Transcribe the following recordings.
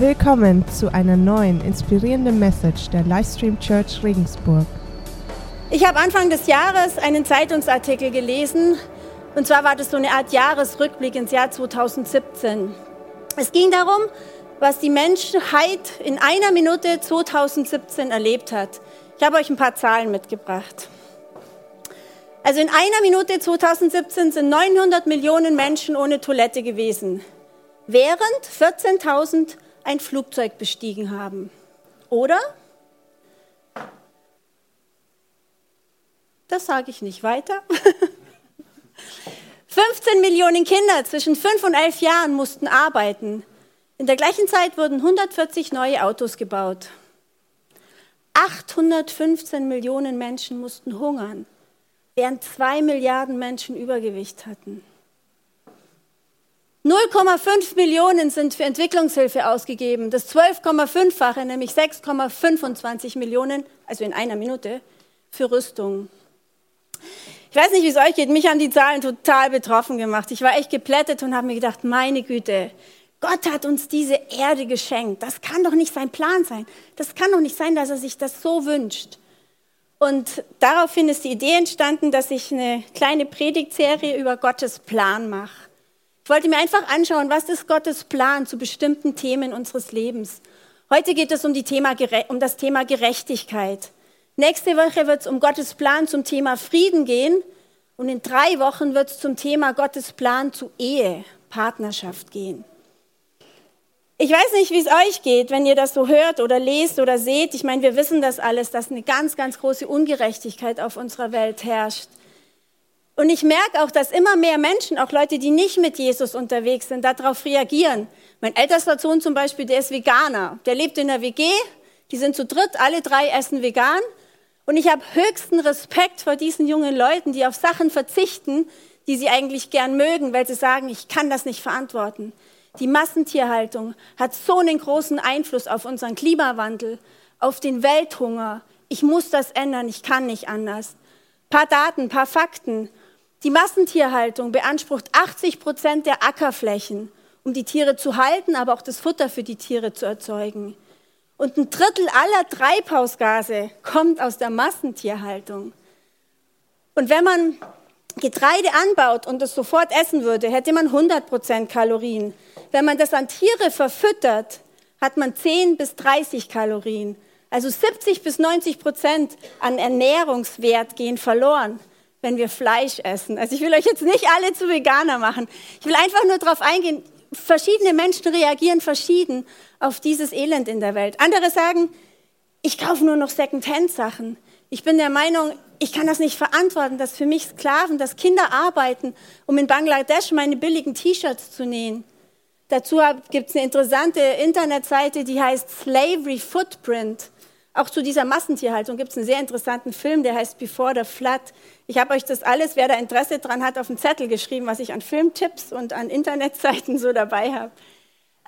Willkommen zu einer neuen inspirierenden Message der Livestream Church Regensburg. Ich habe Anfang des Jahres einen Zeitungsartikel gelesen und zwar war das so eine Art Jahresrückblick ins Jahr 2017. Es ging darum, was die Menschheit in einer Minute 2017 erlebt hat. Ich habe euch ein paar Zahlen mitgebracht. Also in einer Minute 2017 sind 900 Millionen Menschen ohne Toilette gewesen, während 14.000 ein Flugzeug bestiegen haben. Oder? Das sage ich nicht weiter. 15 Millionen Kinder zwischen 5 und 11 Jahren mussten arbeiten. In der gleichen Zeit wurden 140 neue Autos gebaut. 815 Millionen Menschen mussten hungern während zwei Milliarden Menschen Übergewicht hatten. 0,5 Millionen sind für Entwicklungshilfe ausgegeben, das 12,5-fache, nämlich 6,25 Millionen, also in einer Minute, für Rüstung. Ich weiß nicht, wie es euch geht, mich haben die Zahlen total betroffen gemacht. Ich war echt geplättet und habe mir gedacht, meine Güte, Gott hat uns diese Erde geschenkt. Das kann doch nicht sein Plan sein. Das kann doch nicht sein, dass er sich das so wünscht. Und daraufhin ist die Idee entstanden, dass ich eine kleine Predigtserie über Gottes Plan mache. Ich wollte mir einfach anschauen, was ist Gottes Plan zu bestimmten Themen unseres Lebens. Heute geht es um, Thema, um das Thema Gerechtigkeit. Nächste Woche wird es um Gottes Plan zum Thema Frieden gehen. Und in drei Wochen wird es zum Thema Gottes Plan zu Ehe, Partnerschaft gehen. Ich weiß nicht, wie es euch geht, wenn ihr das so hört oder lest oder seht. Ich meine, wir wissen das alles, dass eine ganz, ganz große Ungerechtigkeit auf unserer Welt herrscht. Und ich merke auch, dass immer mehr Menschen, auch Leute, die nicht mit Jesus unterwegs sind, darauf reagieren. Mein ältester Sohn zum Beispiel, der ist Veganer. Der lebt in der WG. Die sind zu dritt, alle drei essen vegan. Und ich habe höchsten Respekt vor diesen jungen Leuten, die auf Sachen verzichten, die sie eigentlich gern mögen, weil sie sagen, ich kann das nicht verantworten. Die Massentierhaltung hat so einen großen Einfluss auf unseren Klimawandel, auf den Welthunger. Ich muss das ändern, ich kann nicht anders. Paar Daten, paar Fakten. Die Massentierhaltung beansprucht 80 Prozent der Ackerflächen, um die Tiere zu halten, aber auch das Futter für die Tiere zu erzeugen. Und ein Drittel aller Treibhausgase kommt aus der Massentierhaltung. Und wenn man Getreide anbaut und es sofort essen würde, hätte man 100 Prozent Kalorien. Wenn man das an Tiere verfüttert, hat man 10 bis 30 Kalorien. Also 70 bis 90 Prozent an Ernährungswert gehen verloren, wenn wir Fleisch essen. Also ich will euch jetzt nicht alle zu Veganer machen. Ich will einfach nur darauf eingehen, verschiedene Menschen reagieren verschieden auf dieses Elend in der Welt. Andere sagen, ich kaufe nur noch Second-Hand-Sachen. Ich bin der Meinung, ich kann das nicht verantworten, dass für mich Sklaven, dass Kinder arbeiten, um in Bangladesch meine billigen T-Shirts zu nähen. Dazu gibt es eine interessante Internetseite, die heißt Slavery Footprint. Auch zu dieser Massentierhaltung gibt es einen sehr interessanten Film, der heißt Before the Flood. Ich habe euch das alles, wer da Interesse dran hat, auf den Zettel geschrieben, was ich an Filmtipps und an Internetseiten so dabei habe.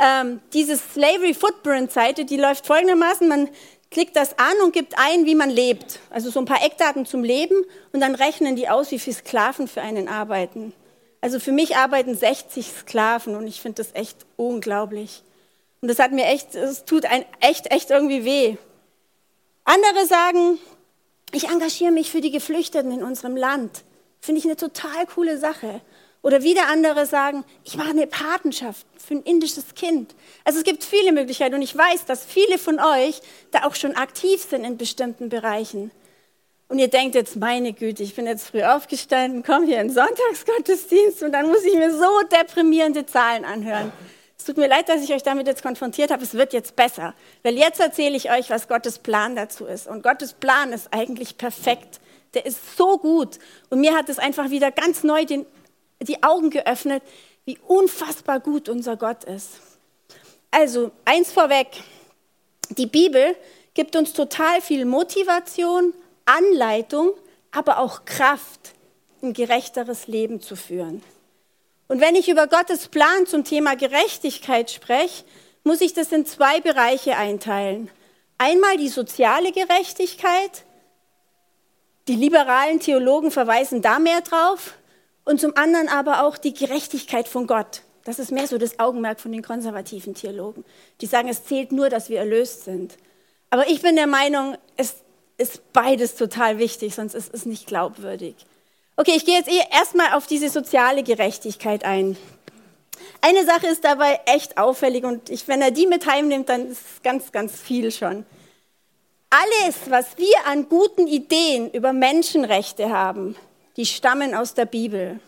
Ähm, diese Slavery Footprint Seite, die läuft folgendermaßen, man klickt das an und gibt ein, wie man lebt. Also so ein paar Eckdaten zum Leben und dann rechnen die aus, wie viele Sklaven für einen arbeiten. Also für mich arbeiten 60 Sklaven und ich finde das echt unglaublich. Und das hat mir echt, es tut ein echt, echt irgendwie weh. Andere sagen, ich engagiere mich für die Geflüchteten in unserem Land. Finde ich eine total coole Sache. Oder wieder andere sagen, ich mache eine Patenschaft für ein indisches Kind. Also es gibt viele Möglichkeiten und ich weiß, dass viele von euch da auch schon aktiv sind in bestimmten Bereichen. Und ihr denkt jetzt, meine Güte, ich bin jetzt früh aufgestanden, komme hier in Sonntagsgottesdienst und dann muss ich mir so deprimierende Zahlen anhören. Es tut mir leid, dass ich euch damit jetzt konfrontiert habe. Es wird jetzt besser. Weil jetzt erzähle ich euch, was Gottes Plan dazu ist. Und Gottes Plan ist eigentlich perfekt. Der ist so gut. Und mir hat es einfach wieder ganz neu den, die Augen geöffnet, wie unfassbar gut unser Gott ist. Also, eins vorweg. Die Bibel gibt uns total viel Motivation, Anleitung, aber auch Kraft, ein gerechteres Leben zu führen. Und wenn ich über Gottes Plan zum Thema Gerechtigkeit spreche, muss ich das in zwei Bereiche einteilen. Einmal die soziale Gerechtigkeit. Die liberalen Theologen verweisen da mehr drauf. Und zum anderen aber auch die Gerechtigkeit von Gott. Das ist mehr so das Augenmerk von den konservativen Theologen. Die sagen, es zählt nur, dass wir erlöst sind. Aber ich bin der Meinung, es ist beides total wichtig, sonst ist es nicht glaubwürdig. Okay, ich gehe jetzt eh erstmal auf diese soziale Gerechtigkeit ein. Eine Sache ist dabei echt auffällig und ich, wenn er die mit heimnimmt, dann ist es ganz, ganz viel schon. Alles, was wir an guten Ideen über Menschenrechte haben, die stammen aus der Bibel.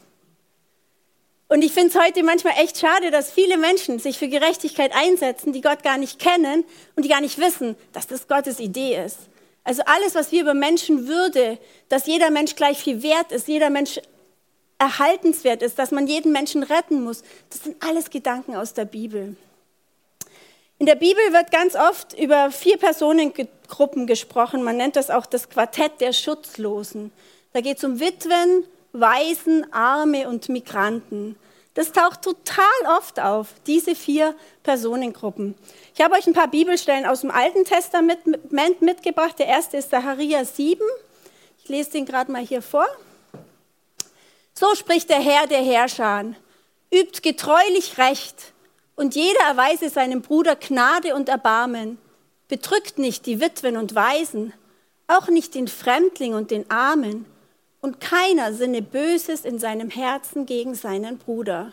Und ich finde es heute manchmal echt schade, dass viele Menschen sich für Gerechtigkeit einsetzen, die Gott gar nicht kennen und die gar nicht wissen, dass das Gottes Idee ist. Also alles, was wir über Menschenwürde, dass jeder Mensch gleich viel wert ist, jeder Mensch erhaltenswert ist, dass man jeden Menschen retten muss, das sind alles Gedanken aus der Bibel. In der Bibel wird ganz oft über vier Personengruppen gesprochen. Man nennt das auch das Quartett der Schutzlosen. Da geht es um Witwen, Waisen, Arme und Migranten. Das taucht total oft auf, diese vier Personengruppen. Ich habe euch ein paar Bibelstellen aus dem Alten Testament mitgebracht. Der erste ist Zachariah 7. Ich lese den gerade mal hier vor. So spricht der Herr der Herrscher. Übt getreulich Recht und jeder erweise seinem Bruder Gnade und Erbarmen. Bedrückt nicht die Witwen und Waisen, auch nicht den Fremdling und den Armen und keiner sinne Böses in seinem Herzen gegen seinen Bruder.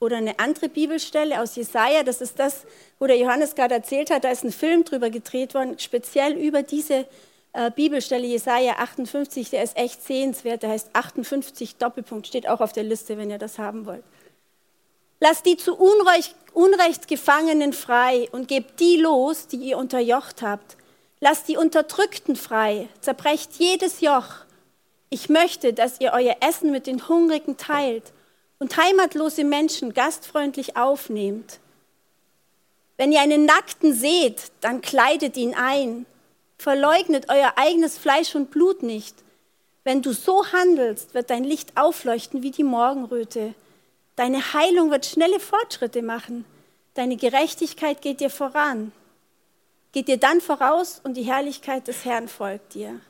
Oder eine andere Bibelstelle aus Jesaja, das ist das, wo der Johannes gerade erzählt hat, da ist ein Film drüber gedreht worden, speziell über diese äh, Bibelstelle Jesaja 58, der ist echt sehenswert, der heißt 58 Doppelpunkt, steht auch auf der Liste, wenn ihr das haben wollt. Lasst die zu Unrecht, Unrecht Gefangenen frei und gebt die los, die ihr unterjocht habt. Lasst die Unterdrückten frei, zerbrecht jedes Joch. Ich möchte, dass ihr euer Essen mit den Hungrigen teilt und heimatlose Menschen gastfreundlich aufnehmt. Wenn ihr einen Nackten seht, dann kleidet ihn ein. Verleugnet euer eigenes Fleisch und Blut nicht. Wenn du so handelst, wird dein Licht aufleuchten wie die Morgenröte. Deine Heilung wird schnelle Fortschritte machen. Deine Gerechtigkeit geht dir voran. Geht dir dann voraus und die Herrlichkeit des Herrn folgt dir.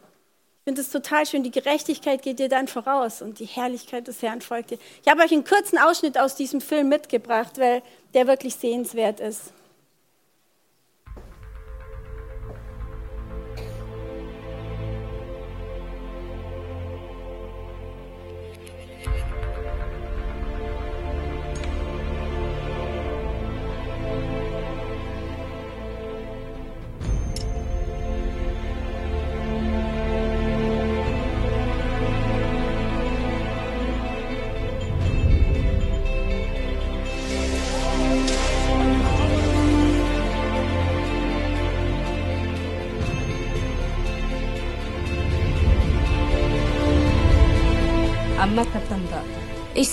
Ich finde es total schön, die Gerechtigkeit geht dir dann voraus und die Herrlichkeit des Herrn folgt dir. Ich habe euch einen kurzen Ausschnitt aus diesem Film mitgebracht, weil der wirklich sehenswert ist.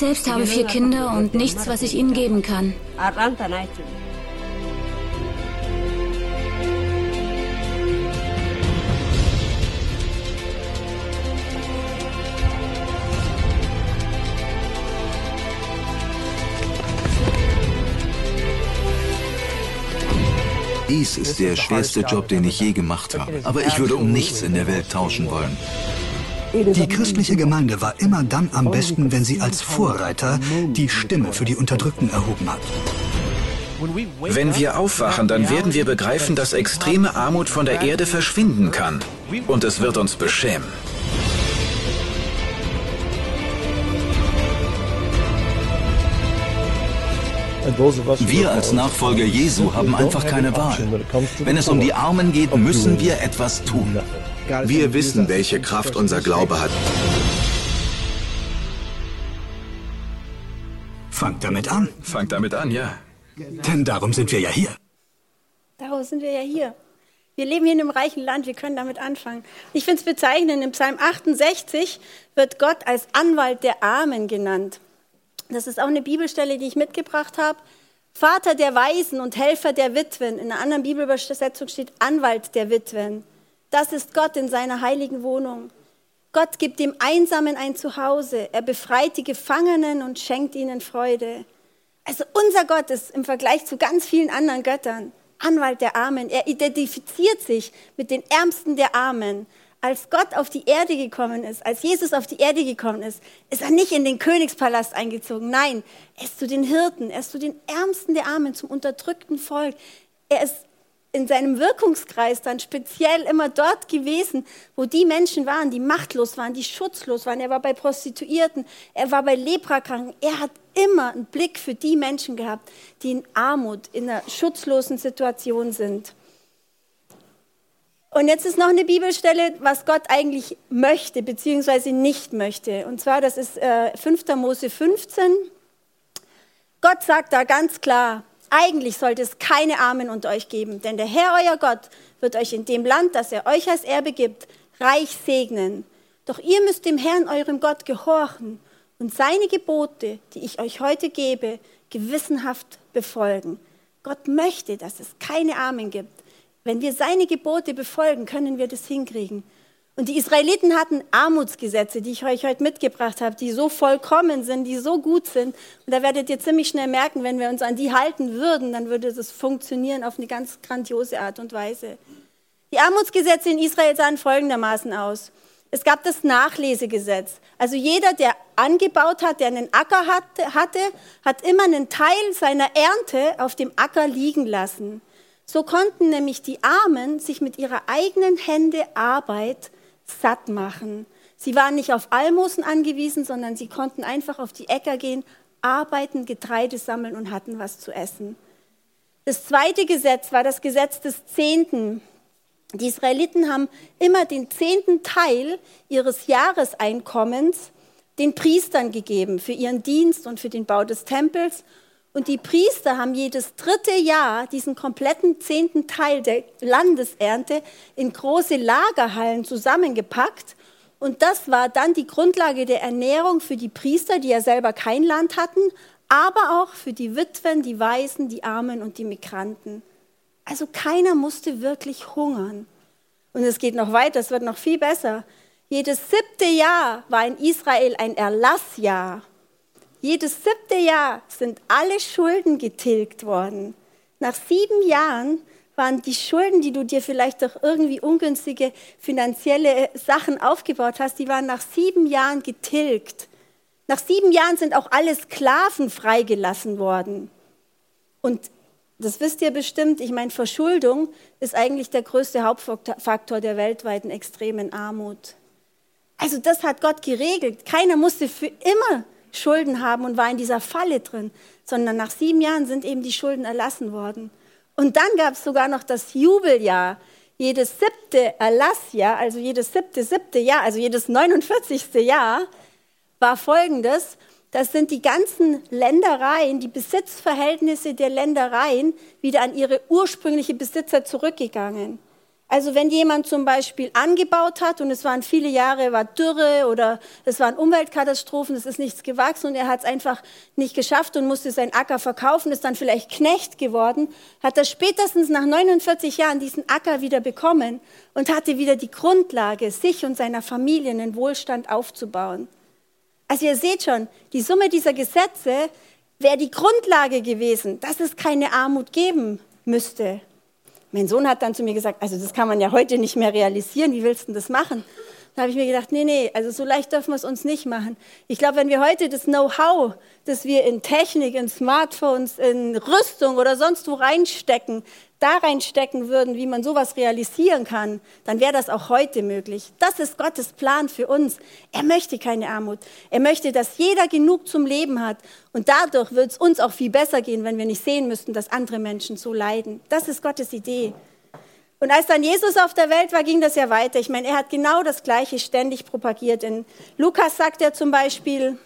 Selbst habe vier Kinder und nichts, was ich ihnen geben kann. Dies ist der schwerste Job, den ich je gemacht habe. Aber ich würde um nichts in der Welt tauschen wollen. Die christliche Gemeinde war immer dann am besten, wenn sie als Vorreiter die Stimme für die Unterdrückten erhoben hat. Wenn wir aufwachen, dann werden wir begreifen, dass extreme Armut von der Erde verschwinden kann. Und es wird uns beschämen. Wir als Nachfolger Jesu haben einfach keine Wahl. Wenn es um die Armen geht, müssen wir etwas tun. Wir wissen, welche Kraft unser Glaube hat. Fangt damit an. Fangt damit an, ja. Denn darum sind wir ja hier. Darum sind wir ja hier. Wir leben hier in einem reichen Land, wir können damit anfangen. Ich finde es bezeichnend, im Psalm 68 wird Gott als Anwalt der Armen genannt. Das ist auch eine Bibelstelle, die ich mitgebracht habe. Vater der Weisen und Helfer der Witwen. In einer anderen Bibelübersetzung steht Anwalt der Witwen. Das ist Gott in seiner heiligen Wohnung. Gott gibt dem Einsamen ein Zuhause. Er befreit die Gefangenen und schenkt ihnen Freude. Also unser Gott ist im Vergleich zu ganz vielen anderen Göttern Anwalt der Armen. Er identifiziert sich mit den Ärmsten der Armen. als Gott auf die Erde gekommen ist, als Jesus auf die Erde gekommen ist, ist er nicht in den Königspalast eingezogen. Nein, er ist zu den Hirten, er ist zu den Ärmsten der Armen, zum unterdrückten Volk. Er ist in seinem Wirkungskreis dann speziell immer dort gewesen, wo die Menschen waren, die machtlos waren, die schutzlos waren. Er war bei Prostituierten, er war bei Leprakranken. Er hat immer einen Blick für die Menschen gehabt, die in Armut, in einer schutzlosen Situation sind. Und jetzt ist noch eine Bibelstelle, was Gott eigentlich möchte, beziehungsweise nicht möchte. Und zwar, das ist äh, 5. Mose 15. Gott sagt da ganz klar, eigentlich sollte es keine Armen unter euch geben, denn der Herr, euer Gott, wird euch in dem Land, das er euch als Erbe gibt, reich segnen. Doch ihr müsst dem Herrn, eurem Gott, gehorchen und seine Gebote, die ich euch heute gebe, gewissenhaft befolgen. Gott möchte, dass es keine Armen gibt. Wenn wir seine Gebote befolgen, können wir das hinkriegen. Und die Israeliten hatten Armutsgesetze, die ich euch heute mitgebracht habe, die so vollkommen sind, die so gut sind. Und da werdet ihr ziemlich schnell merken, wenn wir uns an die halten würden, dann würde das funktionieren auf eine ganz grandiose Art und Weise. Die Armutsgesetze in Israel sahen folgendermaßen aus. Es gab das Nachlesegesetz. Also jeder, der angebaut hat, der einen Acker hatte, hat immer einen Teil seiner Ernte auf dem Acker liegen lassen. So konnten nämlich die Armen sich mit ihrer eigenen Hände Arbeit satt machen. Sie waren nicht auf Almosen angewiesen, sondern sie konnten einfach auf die Äcker gehen, arbeiten, Getreide sammeln und hatten was zu essen. Das zweite Gesetz war das Gesetz des Zehnten. Die Israeliten haben immer den zehnten Teil ihres Jahreseinkommens den Priestern gegeben für ihren Dienst und für den Bau des Tempels. Und die Priester haben jedes dritte Jahr diesen kompletten zehnten Teil der Landesernte in große Lagerhallen zusammengepackt. Und das war dann die Grundlage der Ernährung für die Priester, die ja selber kein Land hatten, aber auch für die Witwen, die Waisen, die Armen und die Migranten. Also keiner musste wirklich hungern. Und es geht noch weiter, es wird noch viel besser. Jedes siebte Jahr war in Israel ein Erlassjahr. Jedes siebte Jahr sind alle Schulden getilgt worden. Nach sieben Jahren waren die Schulden, die du dir vielleicht durch irgendwie ungünstige finanzielle Sachen aufgebaut hast, die waren nach sieben Jahren getilgt. Nach sieben Jahren sind auch alle Sklaven freigelassen worden. Und das wisst ihr bestimmt, ich meine, Verschuldung ist eigentlich der größte Hauptfaktor der weltweiten extremen Armut. Also das hat Gott geregelt. Keiner musste für immer Schulden haben und war in dieser Falle drin, sondern nach sieben Jahren sind eben die Schulden erlassen worden. Und dann gab es sogar noch das Jubeljahr. Jedes siebte Erlassjahr, also jedes siebte, siebte Jahr, also jedes 49. Jahr, war folgendes. Das sind die ganzen Ländereien, die Besitzverhältnisse der Ländereien wieder an ihre ursprüngliche Besitzer zurückgegangen. Also wenn jemand zum Beispiel angebaut hat und es waren viele Jahre, war Dürre oder es waren Umweltkatastrophen, es ist nichts gewachsen und er hat es einfach nicht geschafft und musste seinen Acker verkaufen, ist dann vielleicht Knecht geworden, hat er spätestens nach 49 Jahren diesen Acker wieder bekommen und hatte wieder die Grundlage, sich und seiner Familie einen Wohlstand aufzubauen. Also ihr seht schon, die Summe dieser Gesetze wäre die Grundlage gewesen, dass es keine Armut geben müsste. Mein Sohn hat dann zu mir gesagt, also das kann man ja heute nicht mehr realisieren, wie willst du das machen? Da habe ich mir gedacht, nee, nee, also so leicht dürfen wir es uns nicht machen. Ich glaube, wenn wir heute das Know-how, das wir in Technik, in Smartphones, in Rüstung oder sonst wo reinstecken, da reinstecken würden, wie man sowas realisieren kann, dann wäre das auch heute möglich. Das ist Gottes Plan für uns. Er möchte keine Armut. Er möchte, dass jeder genug zum Leben hat. Und dadurch wird es uns auch viel besser gehen, wenn wir nicht sehen müssten, dass andere Menschen so leiden. Das ist Gottes Idee. Und als dann Jesus auf der Welt war, ging das ja weiter. Ich meine, er hat genau das Gleiche ständig propagiert. In Lukas sagt er zum Beispiel,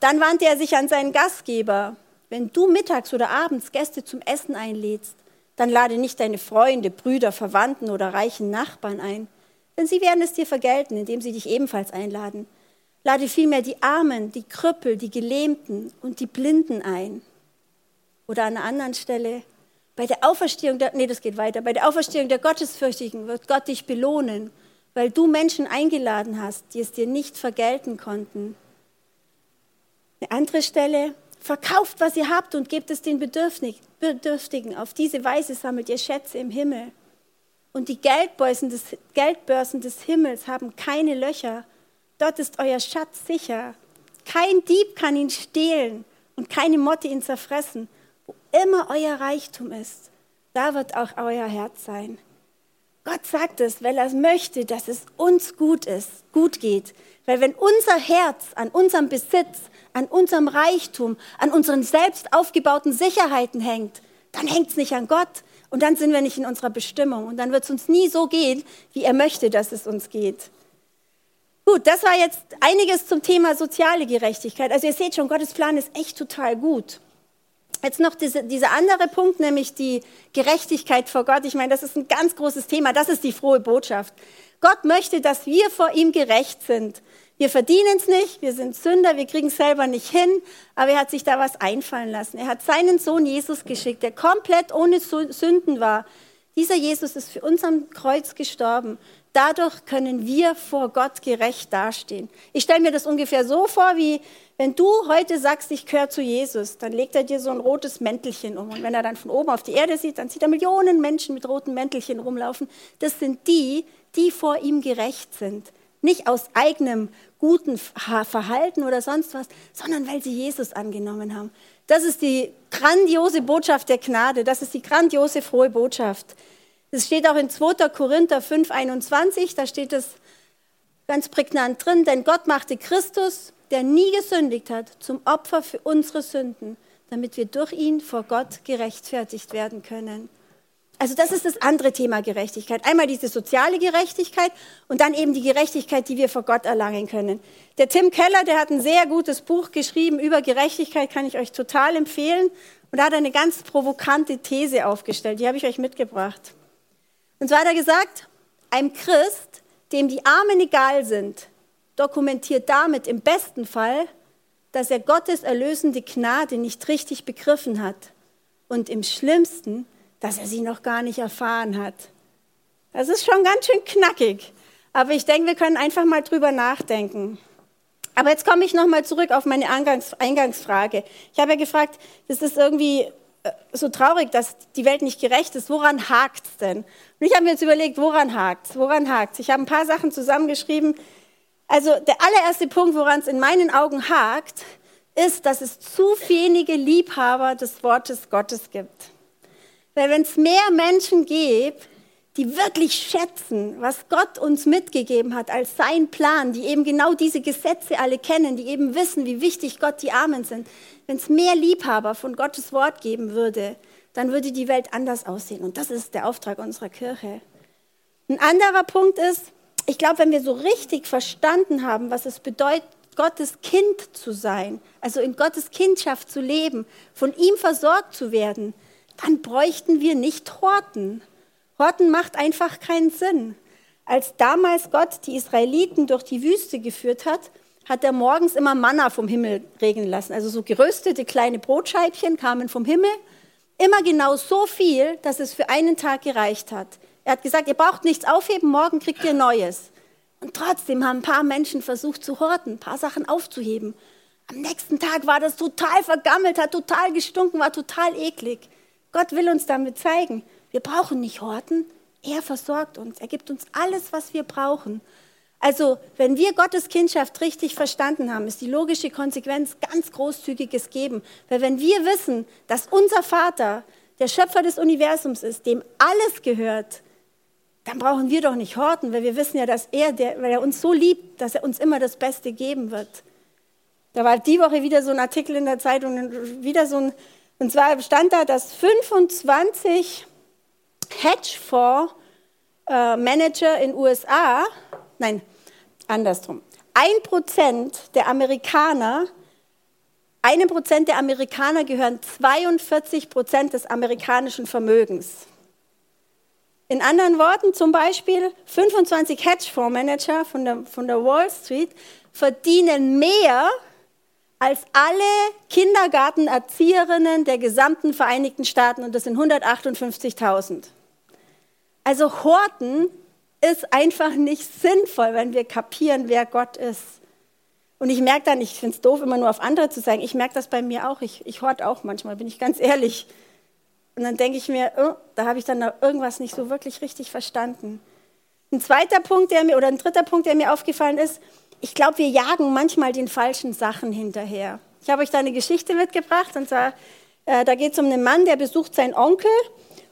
dann wandte er sich an seinen Gastgeber wenn du mittags oder abends Gäste zum Essen einlädst, dann lade nicht deine Freunde, Brüder, Verwandten oder reichen Nachbarn ein, denn sie werden es dir vergelten, indem sie dich ebenfalls einladen. Lade vielmehr die Armen, die Krüppel, die Gelähmten und die Blinden ein. Oder an einer anderen Stelle, bei der Auferstehung der, nee, das geht weiter, bei der Auferstehung der Gottesfürchtigen wird Gott dich belohnen, weil du Menschen eingeladen hast, die es dir nicht vergelten konnten. Eine andere Stelle, Verkauft, was ihr habt und gebt es den Bedürftigen. Auf diese Weise sammelt ihr Schätze im Himmel. und die Geldbörsen des, Geldbörsen des Himmels haben keine Löcher. Dort ist euer Schatz sicher. Kein Dieb kann ihn stehlen und keine Motte ihn zerfressen. Wo immer euer Reichtum ist, da wird auch euer Herz sein. Gott sagt es, weil er möchte, dass es uns gut ist, gut geht. Weil wenn unser Herz an unserem Besitz, an unserem Reichtum, an unseren selbst aufgebauten Sicherheiten hängt, dann hängt es nicht an Gott und dann sind wir nicht in unserer Bestimmung und dann wird es uns nie so gehen, wie er möchte, dass es uns geht. Gut, das war jetzt einiges zum Thema soziale Gerechtigkeit. Also ihr seht schon, Gottes Plan ist echt total gut. Jetzt noch diese, dieser andere Punkt, nämlich die Gerechtigkeit vor Gott. Ich meine, das ist ein ganz großes Thema. Das ist die frohe Botschaft. Gott möchte, dass wir vor ihm gerecht sind. Wir verdienen es nicht, wir sind Sünder, wir kriegen es selber nicht hin, aber er hat sich da was einfallen lassen. Er hat seinen Sohn Jesus geschickt, der komplett ohne Sünden war. Dieser Jesus ist für uns am Kreuz gestorben. Dadurch können wir vor Gott gerecht dastehen. Ich stelle mir das ungefähr so vor, wie wenn du heute sagst, ich gehöre zu Jesus, dann legt er dir so ein rotes Mäntelchen um. Und wenn er dann von oben auf die Erde sieht, dann sieht er Millionen Menschen mit roten Mäntelchen rumlaufen. Das sind die, die vor ihm gerecht sind. Nicht aus eigenem guten Verhalten oder sonst was, sondern weil sie Jesus angenommen haben. Das ist die grandiose Botschaft der Gnade. Das ist die grandiose frohe Botschaft. Das steht auch in 2. Korinther 5, 21. Da steht es ganz prägnant drin. Denn Gott machte Christus, der nie gesündigt hat, zum Opfer für unsere Sünden, damit wir durch ihn vor Gott gerechtfertigt werden können. Also das ist das andere Thema Gerechtigkeit. Einmal diese soziale Gerechtigkeit und dann eben die Gerechtigkeit, die wir vor Gott erlangen können. Der Tim Keller, der hat ein sehr gutes Buch geschrieben über Gerechtigkeit, kann ich euch total empfehlen. Und da hat er eine ganz provokante These aufgestellt, die habe ich euch mitgebracht. Und zwar hat er gesagt, ein Christ, dem die Armen egal sind, dokumentiert damit im besten Fall, dass er Gottes erlösende Gnade nicht richtig begriffen hat und im schlimmsten, dass er sie noch gar nicht erfahren hat. Das ist schon ganz schön knackig, aber ich denke, wir können einfach mal drüber nachdenken. Aber jetzt komme ich nochmal zurück auf meine Eingangsfrage. Ich habe ja gefragt, das ist irgendwie so traurig, dass die Welt nicht gerecht ist. Woran hakt es denn? Und ich habe mir jetzt überlegt, woran hakt es? Woran hakt Ich habe ein paar Sachen zusammengeschrieben. Also der allererste Punkt, woran es in meinen Augen hakt, ist, dass es zu wenige Liebhaber des Wortes Gottes gibt. Weil wenn es mehr Menschen gibt, die wirklich schätzen, was Gott uns mitgegeben hat als sein Plan, die eben genau diese Gesetze alle kennen, die eben wissen, wie wichtig Gott die Armen sind. Wenn es mehr Liebhaber von Gottes Wort geben würde, dann würde die Welt anders aussehen. Und das ist der Auftrag unserer Kirche. Ein anderer Punkt ist, ich glaube, wenn wir so richtig verstanden haben, was es bedeutet, Gottes Kind zu sein, also in Gottes Kindschaft zu leben, von ihm versorgt zu werden, dann bräuchten wir nicht Horten. Horten macht einfach keinen Sinn. Als damals Gott die Israeliten durch die Wüste geführt hat, hat er morgens immer Manna vom Himmel regnen lassen. Also so geröstete kleine Brotscheibchen kamen vom Himmel. Immer genau so viel, dass es für einen Tag gereicht hat. Er hat gesagt, ihr braucht nichts aufheben, morgen kriegt ihr Neues. Und trotzdem haben ein paar Menschen versucht zu horten, ein paar Sachen aufzuheben. Am nächsten Tag war das total vergammelt, hat total gestunken, war total eklig. Gott will uns damit zeigen, wir brauchen nicht horten, er versorgt uns, er gibt uns alles, was wir brauchen. Also, wenn wir Gottes Kindschaft richtig verstanden haben, ist die logische Konsequenz ganz großzügiges Geben. Weil wenn wir wissen, dass unser Vater der Schöpfer des Universums ist, dem alles gehört, dann brauchen wir doch nicht horten, weil wir wissen ja, dass er, der, weil er uns so liebt, dass er uns immer das Beste geben wird. Da war die Woche wieder so ein Artikel in der Zeitung, wieder so ein und zwar stand da, dass 25 Hedgefonds-Manager in USA, nein, andersrum, ein Prozent der Amerikaner, einem Prozent der Amerikaner gehören 42 Prozent des amerikanischen Vermögens. In anderen Worten, zum Beispiel 25 Hedgefondsmanager von der, von der Wall Street verdienen mehr als alle Kindergartenerzieherinnen der gesamten Vereinigten Staaten und das sind 158.000. Also Horten ist einfach nicht sinnvoll, wenn wir kapieren, wer Gott ist. Und ich merke dann, ich finde es doof, immer nur auf andere zu sagen, ich merke das bei mir auch, ich, ich hort auch manchmal, bin ich ganz ehrlich. Und dann denke ich mir, oh, da habe ich dann irgendwas nicht so wirklich richtig verstanden. Ein zweiter Punkt, der mir, oder ein dritter Punkt, der mir aufgefallen ist, ich glaube, wir jagen manchmal den falschen Sachen hinterher. Ich habe euch da eine Geschichte mitgebracht, und zwar, äh, da geht es um einen Mann, der besucht seinen Onkel,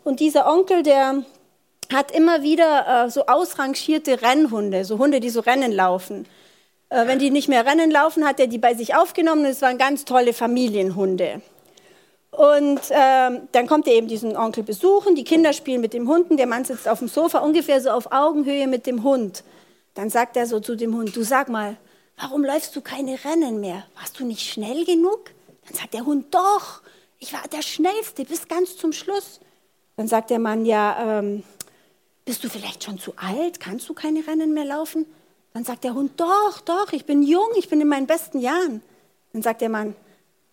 und dieser Onkel, der hat immer wieder äh, so ausrangierte Rennhunde, so Hunde, die so Rennen laufen. Äh, wenn die nicht mehr Rennen laufen, hat er die bei sich aufgenommen und es waren ganz tolle Familienhunde. Und ähm, dann kommt er eben diesen Onkel besuchen, die Kinder spielen mit dem Hunden, der Mann sitzt auf dem Sofa ungefähr so auf Augenhöhe mit dem Hund. Dann sagt er so zu dem Hund, du sag mal, warum läufst du keine Rennen mehr? Warst du nicht schnell genug? Dann sagt der Hund, doch, ich war der Schnellste bis ganz zum Schluss. Dann sagt der Mann, ja, ähm, bist du vielleicht schon zu alt? Kannst du keine Rennen mehr laufen? Dann sagt der Hund, doch, doch, ich bin jung, ich bin in meinen besten Jahren. Dann sagt der Mann,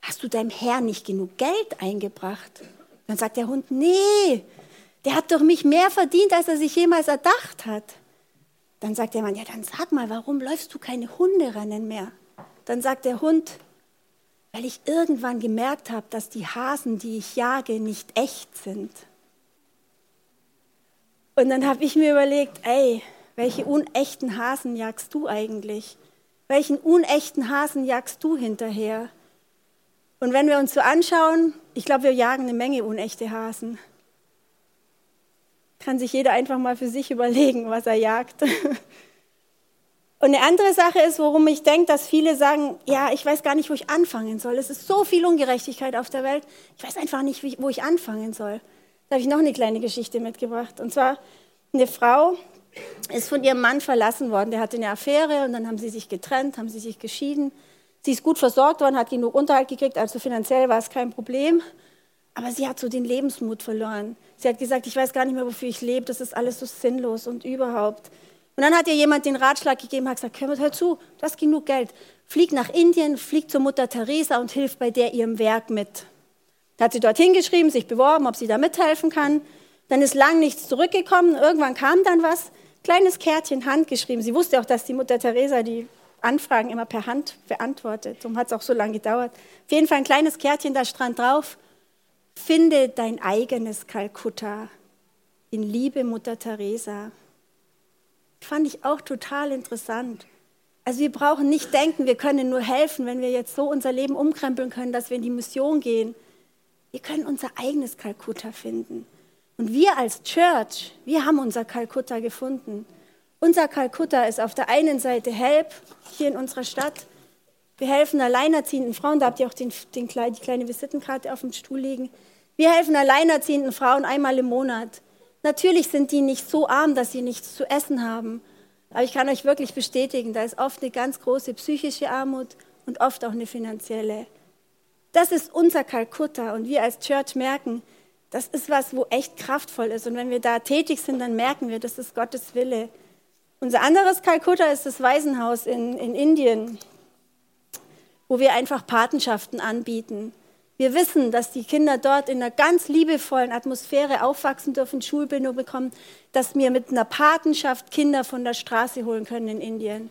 hast du deinem Herrn nicht genug Geld eingebracht? Dann sagt der Hund, nee, der hat doch mich mehr verdient, als er sich jemals erdacht hat. Dann sagt der Mann, ja, dann sag mal, warum läufst du keine Hunderennen mehr? Dann sagt der Hund, weil ich irgendwann gemerkt habe, dass die Hasen, die ich jage, nicht echt sind. Und dann habe ich mir überlegt, ey, welche unechten Hasen jagst du eigentlich? Welchen unechten Hasen jagst du hinterher? Und wenn wir uns so anschauen, ich glaube, wir jagen eine Menge unechte Hasen. Kann sich jeder einfach mal für sich überlegen, was er jagt. Und eine andere Sache ist, worum ich denke, dass viele sagen, ja, ich weiß gar nicht, wo ich anfangen soll. Es ist so viel Ungerechtigkeit auf der Welt. Ich weiß einfach nicht, wo ich anfangen soll. Da habe ich noch eine kleine Geschichte mitgebracht. Und zwar eine Frau ist von ihrem Mann verlassen worden. Der hatte eine Affäre und dann haben sie sich getrennt, haben sie sich geschieden. Sie ist gut versorgt worden, hat genug Unterhalt gekriegt, also finanziell war es kein Problem. Aber sie hat so den Lebensmut verloren. Sie hat gesagt, ich weiß gar nicht mehr, wofür ich lebe, das ist alles so sinnlos und überhaupt. Und dann hat ihr jemand den Ratschlag gegeben, hat gesagt, hör, hör zu, du hast genug Geld. Flieg nach Indien, flieg zur Mutter Teresa und hilf bei der ihrem Werk mit. Da hat sie dort hingeschrieben, sich beworben, ob sie da mithelfen kann. Dann ist lang nichts zurückgekommen. Irgendwann kam dann was. Kleines Kärtchen, handgeschrieben. Sie wusste auch, dass die Mutter Teresa die Anfragen immer per Hand beantwortet. Darum hat es auch so lange gedauert. Auf jeden Fall ein kleines Kärtchen, da stand drauf, finde dein eigenes Kalkutta in Liebe Mutter Teresa. Fand ich auch total interessant. Also wir brauchen nicht denken, wir können nur helfen, wenn wir jetzt so unser Leben umkrempeln können, dass wir in die Mission gehen. Wir können unser eigenes Kalkutta finden. Und wir als Church, wir haben unser Kalkutta gefunden. Unser Kalkutta ist auf der einen Seite Help hier in unserer Stadt. Wir helfen alleinerziehenden Frauen, da habt ihr auch den, den, die kleine Visitenkarte auf dem Stuhl liegen. Wir helfen alleinerziehenden Frauen einmal im Monat. Natürlich sind die nicht so arm, dass sie nichts zu essen haben. Aber ich kann euch wirklich bestätigen, da ist oft eine ganz große psychische Armut und oft auch eine finanzielle. Das ist unser Kalkutta und wir als Church merken, das ist was, wo echt kraftvoll ist. Und wenn wir da tätig sind, dann merken wir, das ist Gottes Wille. Unser anderes Kalkutta ist das Waisenhaus in, in Indien, wo wir einfach Patenschaften anbieten. Wir wissen, dass die Kinder dort in einer ganz liebevollen Atmosphäre aufwachsen dürfen, Schulbildung bekommen, dass wir mit einer Patenschaft Kinder von der Straße holen können in Indien.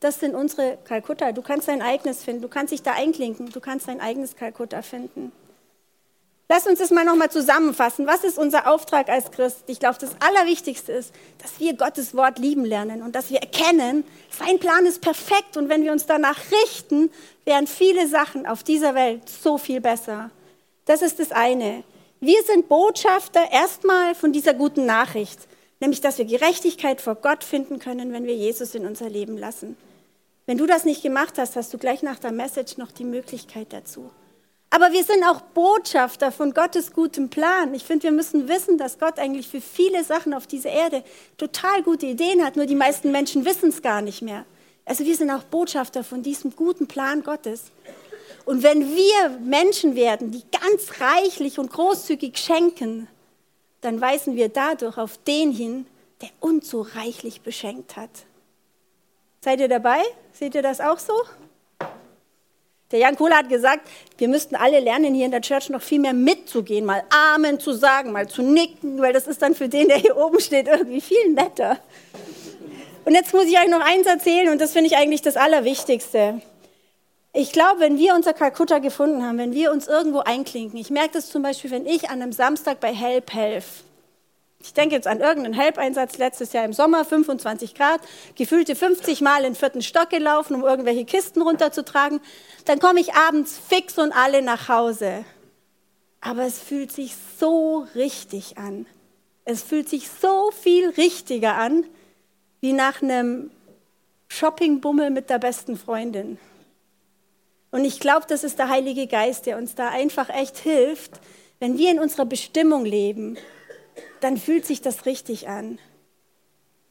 Das sind unsere Kalkutta. Du kannst dein eigenes finden, du kannst dich da einklinken, du kannst dein eigenes Kalkutta finden. Lass uns das mal nochmal zusammenfassen. Was ist unser Auftrag als Christ? Ich glaube, das Allerwichtigste ist, dass wir Gottes Wort lieben lernen und dass wir erkennen, sein Plan ist perfekt und wenn wir uns danach richten, wären viele Sachen auf dieser Welt so viel besser. Das ist das eine. Wir sind Botschafter erstmal von dieser guten Nachricht, nämlich dass wir Gerechtigkeit vor Gott finden können, wenn wir Jesus in unser Leben lassen. Wenn du das nicht gemacht hast, hast du gleich nach der Message noch die Möglichkeit dazu. Aber wir sind auch Botschafter von Gottes gutem Plan. Ich finde, wir müssen wissen, dass Gott eigentlich für viele Sachen auf dieser Erde total gute Ideen hat, nur die meisten Menschen wissen es gar nicht mehr. Also wir sind auch Botschafter von diesem guten Plan Gottes. Und wenn wir Menschen werden, die ganz reichlich und großzügig schenken, dann weisen wir dadurch auf den hin, der uns so reichlich beschenkt hat. Seid ihr dabei? Seht ihr das auch so? Der Jan Kohler hat gesagt, wir müssten alle lernen, hier in der Church noch viel mehr mitzugehen, mal Amen zu sagen, mal zu nicken, weil das ist dann für den, der hier oben steht, irgendwie viel netter. Und jetzt muss ich euch noch eins erzählen und das finde ich eigentlich das Allerwichtigste. Ich glaube, wenn wir unser Kalkutta gefunden haben, wenn wir uns irgendwo einklinken, ich merke das zum Beispiel, wenn ich an einem Samstag bei Help helfe, ich denke jetzt an irgendeinen Help-Einsatz letztes Jahr im Sommer, 25 Grad, gefühlte 50 Mal in den vierten Stock gelaufen, um irgendwelche Kisten runterzutragen. Dann komme ich abends fix und alle nach Hause. Aber es fühlt sich so richtig an. Es fühlt sich so viel richtiger an, wie nach einem Shoppingbummel mit der besten Freundin. Und ich glaube, das ist der Heilige Geist, der uns da einfach echt hilft, wenn wir in unserer Bestimmung leben dann fühlt sich das richtig an.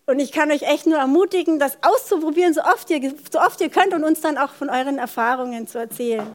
Und ich kann euch echt nur ermutigen, das auszuprobieren, so oft ihr, so oft ihr könnt und uns dann auch von euren Erfahrungen zu erzählen.